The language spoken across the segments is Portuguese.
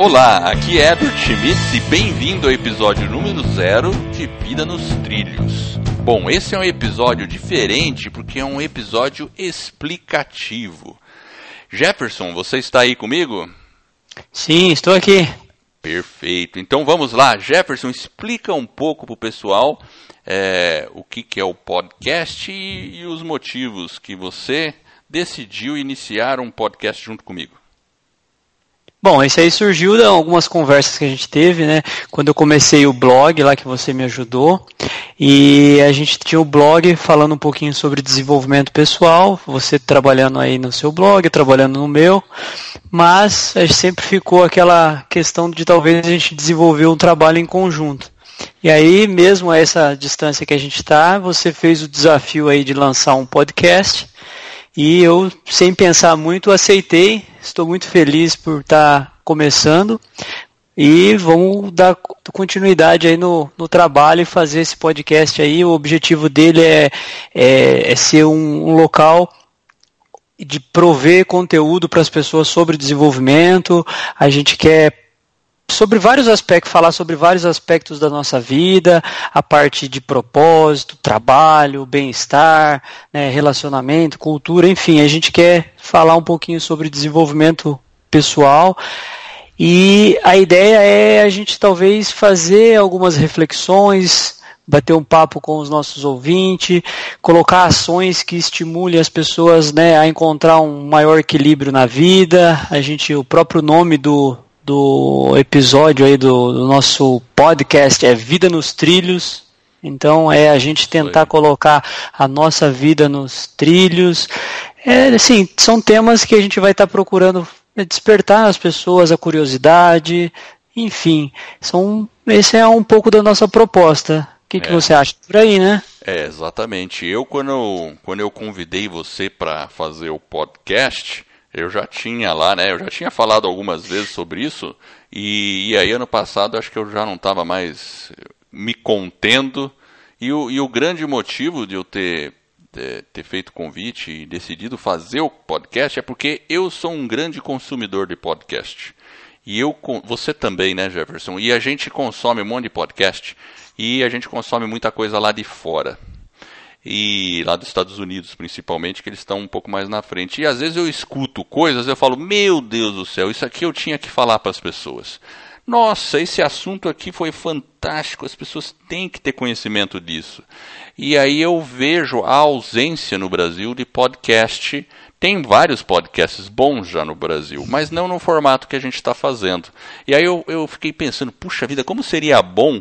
Olá, aqui é Edward Schmitz e bem-vindo ao episódio número zero de Vida nos Trilhos. Bom, esse é um episódio diferente porque é um episódio explicativo. Jefferson, você está aí comigo? Sim, estou aqui. Perfeito. Então vamos lá, Jefferson, explica um pouco para o pessoal é, o que, que é o podcast e, e os motivos que você decidiu iniciar um podcast junto comigo. Bom, esse aí surgiu de algumas conversas que a gente teve, né? Quando eu comecei o blog lá que você me ajudou. E a gente tinha o blog falando um pouquinho sobre desenvolvimento pessoal, você trabalhando aí no seu blog, trabalhando no meu, mas sempre ficou aquela questão de talvez a gente desenvolver um trabalho em conjunto. E aí, mesmo a essa distância que a gente está, você fez o desafio aí de lançar um podcast. E eu, sem pensar muito, aceitei. Estou muito feliz por estar tá começando. E vamos dar continuidade aí no, no trabalho e fazer esse podcast aí. O objetivo dele é, é, é ser um, um local de prover conteúdo para as pessoas sobre desenvolvimento. A gente quer sobre vários aspectos, falar sobre vários aspectos da nossa vida, a parte de propósito, trabalho, bem-estar, né, relacionamento, cultura, enfim, a gente quer falar um pouquinho sobre desenvolvimento pessoal. E a ideia é a gente talvez fazer algumas reflexões, bater um papo com os nossos ouvintes, colocar ações que estimulem as pessoas né, a encontrar um maior equilíbrio na vida. A gente, o próprio nome do, do episódio aí do, do nosso podcast é Vida nos Trilhos. Então é a gente tentar colocar a nossa vida nos trilhos. É, assim, são temas que a gente vai estar tá procurando despertar as pessoas a curiosidade, enfim, são, esse é um pouco da nossa proposta. O que, é. que você acha por aí, né? É, exatamente. Eu, quando eu, quando eu convidei você para fazer o podcast, eu já tinha lá, né? Eu já tinha falado algumas vezes sobre isso. E, e aí, ano passado, acho que eu já não estava mais me contendo. E o, e o grande motivo de eu ter, de, ter feito o convite e decidido fazer o podcast é porque eu sou um grande consumidor de podcast. E eu, você também, né, Jefferson? E a gente consome um monte de podcast. E a gente consome muita coisa lá de fora e lá dos Estados Unidos principalmente, que eles estão um pouco mais na frente. E às vezes eu escuto coisas, eu falo, meu Deus do céu, isso aqui eu tinha que falar para as pessoas. Nossa, esse assunto aqui foi fantástico, as pessoas têm que ter conhecimento disso. E aí eu vejo a ausência no Brasil de podcast. Tem vários podcasts bons já no Brasil, mas não no formato que a gente está fazendo. E aí eu, eu fiquei pensando, puxa vida, como seria bom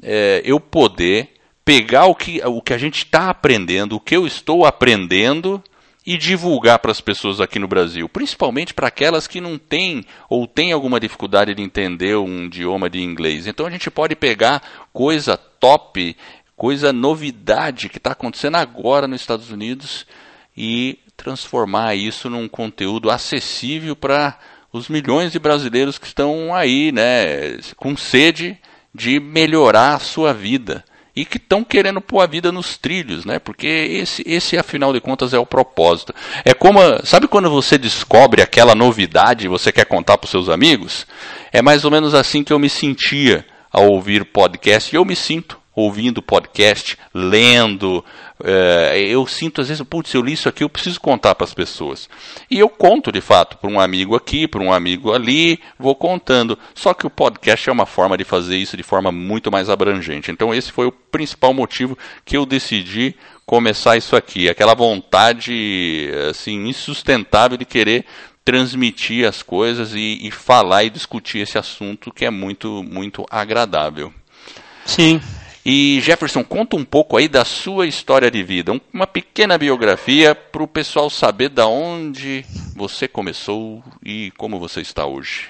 é, eu poder pegar o que, o que a gente está aprendendo, o que eu estou aprendendo e divulgar para as pessoas aqui no Brasil, principalmente para aquelas que não têm ou têm alguma dificuldade de entender um idioma de inglês. Então a gente pode pegar coisa top, coisa novidade que está acontecendo agora nos Estados Unidos e transformar isso num conteúdo acessível para os milhões de brasileiros que estão aí, né, com sede de melhorar a sua vida e que estão querendo pôr a vida nos trilhos, né? Porque esse, esse, afinal de contas, é o propósito. É como, sabe quando você descobre aquela novidade e você quer contar para os seus amigos? É mais ou menos assim que eu me sentia ao ouvir podcast e eu me sinto ouvindo podcast, lendo. É, eu sinto às vezes, putz, eu li isso aqui, eu preciso contar para as pessoas. E eu conto de fato para um amigo aqui, para um amigo ali, vou contando. Só que o podcast é uma forma de fazer isso de forma muito mais abrangente. Então esse foi o principal motivo que eu decidi começar isso aqui, aquela vontade assim insustentável de querer transmitir as coisas e, e falar e discutir esse assunto que é muito muito agradável. Sim. E Jefferson, conta um pouco aí da sua história de vida, uma pequena biografia para o pessoal saber da onde você começou e como você está hoje.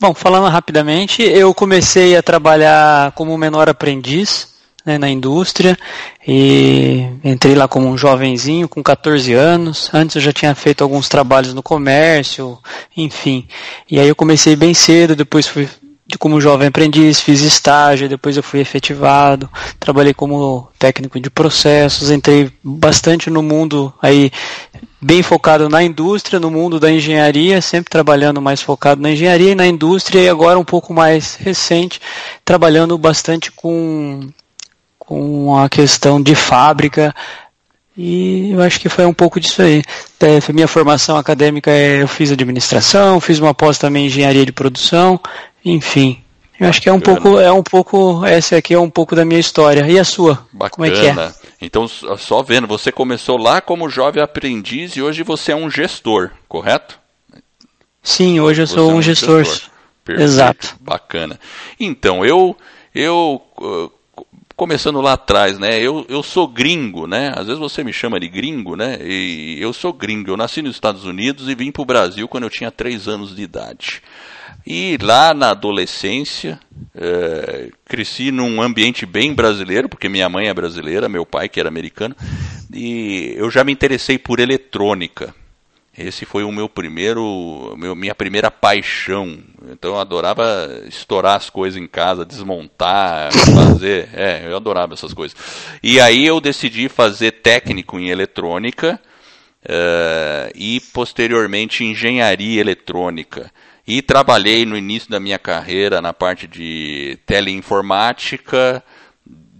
Bom, falando rapidamente, eu comecei a trabalhar como menor aprendiz né, na indústria e entrei lá como um jovenzinho com 14 anos. Antes eu já tinha feito alguns trabalhos no comércio, enfim. E aí eu comecei bem cedo, depois fui de como jovem aprendiz, fiz estágio, depois eu fui efetivado, trabalhei como técnico de processos, entrei bastante no mundo aí bem focado na indústria, no mundo da engenharia, sempre trabalhando mais focado na engenharia e na indústria, e agora um pouco mais recente, trabalhando bastante com, com a questão de fábrica, e eu acho que foi um pouco disso aí. É, minha formação acadêmica é, eu fiz administração, fiz uma pós também em engenharia de produção, enfim. Eu acho que é um pouco, é um pouco, essa aqui é um pouco da minha história. E a sua? Bacana. Como é que é? Então, só vendo, você começou lá como jovem aprendiz e hoje você é um gestor, correto? Sim, hoje eu você sou é um, gestor. gestor. Perfeito. Exato. Bacana. Então, eu, eu começando lá atrás, né? Eu, eu sou gringo, né? Às vezes você me chama de gringo, né? E eu sou gringo. Eu nasci nos Estados Unidos e vim para o Brasil quando eu tinha 3 anos de idade. E lá na adolescência, é, cresci num ambiente bem brasileiro, porque minha mãe é brasileira, meu pai que era americano, e eu já me interessei por eletrônica. Esse foi o meu primeiro, meu, minha primeira paixão. Então eu adorava estourar as coisas em casa, desmontar, fazer. É, eu adorava essas coisas. E aí eu decidi fazer técnico em eletrônica uh, e posteriormente engenharia eletrônica. E trabalhei no início da minha carreira na parte de teleinformática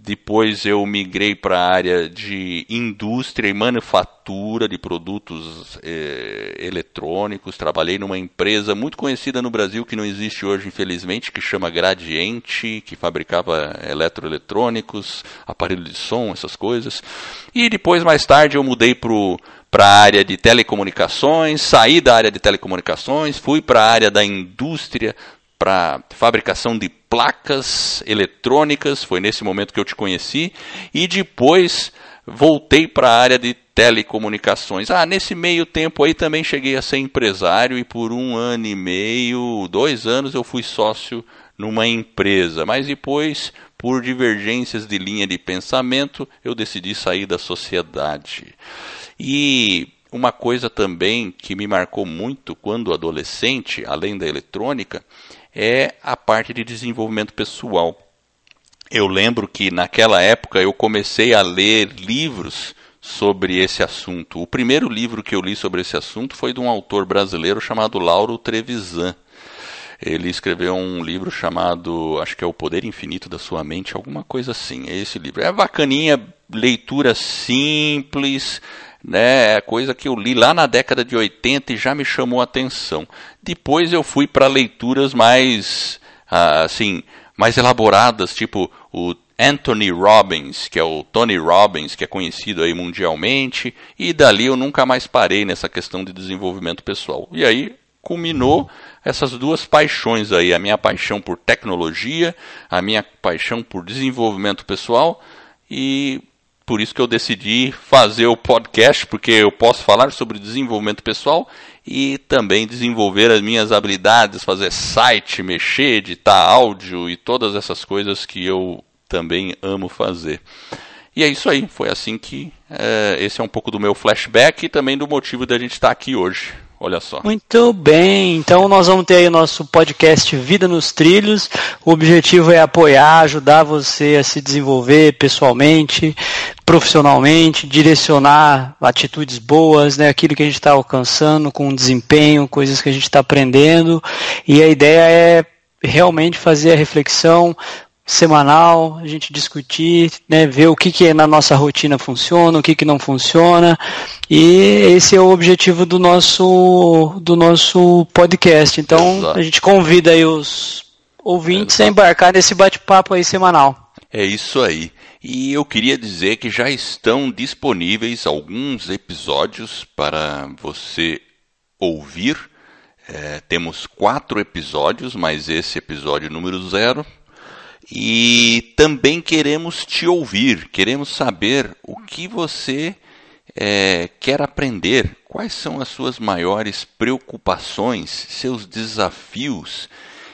depois eu migrei para a área de indústria e manufatura de produtos eh, eletrônicos. Trabalhei numa empresa muito conhecida no Brasil que não existe hoje, infelizmente, que chama Gradiente, que fabricava eletroeletrônicos, aparelho de som, essas coisas. E depois, mais tarde, eu mudei para a área de telecomunicações, saí da área de telecomunicações, fui para a área da indústria, para fabricação de placas eletrônicas, foi nesse momento que eu te conheci, e depois voltei para a área de telecomunicações. Ah, nesse meio tempo aí também cheguei a ser empresário e por um ano e meio, dois anos eu fui sócio numa empresa, mas depois, por divergências de linha de pensamento, eu decidi sair da sociedade. E uma coisa também que me marcou muito quando adolescente, além da eletrônica, é a parte de desenvolvimento pessoal. Eu lembro que naquela época eu comecei a ler livros sobre esse assunto. O primeiro livro que eu li sobre esse assunto foi de um autor brasileiro chamado Lauro Trevisan. Ele escreveu um livro chamado, acho que é O Poder Infinito da Sua Mente, alguma coisa assim. É esse livro. É bacaninha, leitura simples, né, é coisa que eu li lá na década de 80 e já me chamou a atenção. Depois eu fui para leituras mais, ah, assim, mais elaboradas, tipo o Anthony Robbins, que é o Tony Robbins, que é conhecido aí mundialmente, e dali eu nunca mais parei nessa questão de desenvolvimento pessoal. E aí culminou essas duas paixões aí, a minha paixão por tecnologia, a minha paixão por desenvolvimento pessoal e por isso que eu decidi fazer o podcast, porque eu posso falar sobre desenvolvimento pessoal e também desenvolver as minhas habilidades, fazer site, mexer, editar áudio e todas essas coisas que eu também amo fazer. E é isso aí, foi assim que é, esse é um pouco do meu flashback e também do motivo da gente estar aqui hoje. Olha só. Muito bem, então nós vamos ter aí o nosso podcast Vida nos Trilhos. O objetivo é apoiar, ajudar você a se desenvolver pessoalmente, profissionalmente, direcionar atitudes boas, né, aquilo que a gente está alcançando com desempenho, coisas que a gente está aprendendo. E a ideia é realmente fazer a reflexão, semanal, a gente discutir, né, ver o que, que na nossa rotina funciona, o que, que não funciona. E esse é o objetivo do nosso, do nosso podcast. Então Exato. a gente convida aí os ouvintes Exato. a embarcar nesse bate-papo aí semanal. É isso aí. E eu queria dizer que já estão disponíveis alguns episódios para você ouvir. É, temos quatro episódios, mas esse episódio número zero e também queremos te ouvir, queremos saber o que você é, quer aprender, quais são as suas maiores preocupações, seus desafios.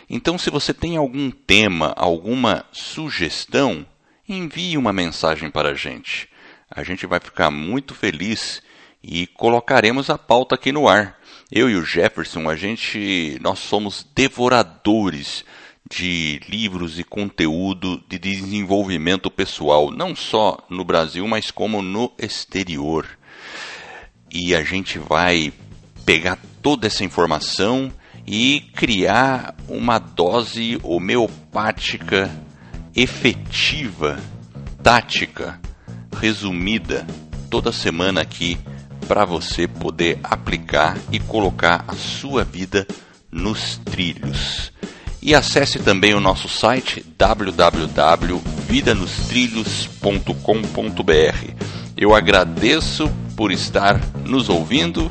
Então, se você tem algum tema, alguma sugestão, envie uma mensagem para a gente. A gente vai ficar muito feliz e colocaremos a pauta aqui no ar. Eu e o Jefferson, a gente, nós somos devoradores de livros e conteúdo de desenvolvimento pessoal, não só no Brasil, mas como no exterior. e a gente vai pegar toda essa informação e criar uma dose homeopática efetiva, tática, resumida, toda semana aqui para você poder aplicar e colocar a sua vida nos trilhos. E acesse também o nosso site www.vidanostrilhos.com.br. Eu agradeço por estar nos ouvindo.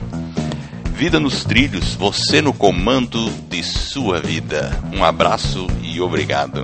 Vida nos trilhos, você no comando de sua vida. Um abraço e obrigado.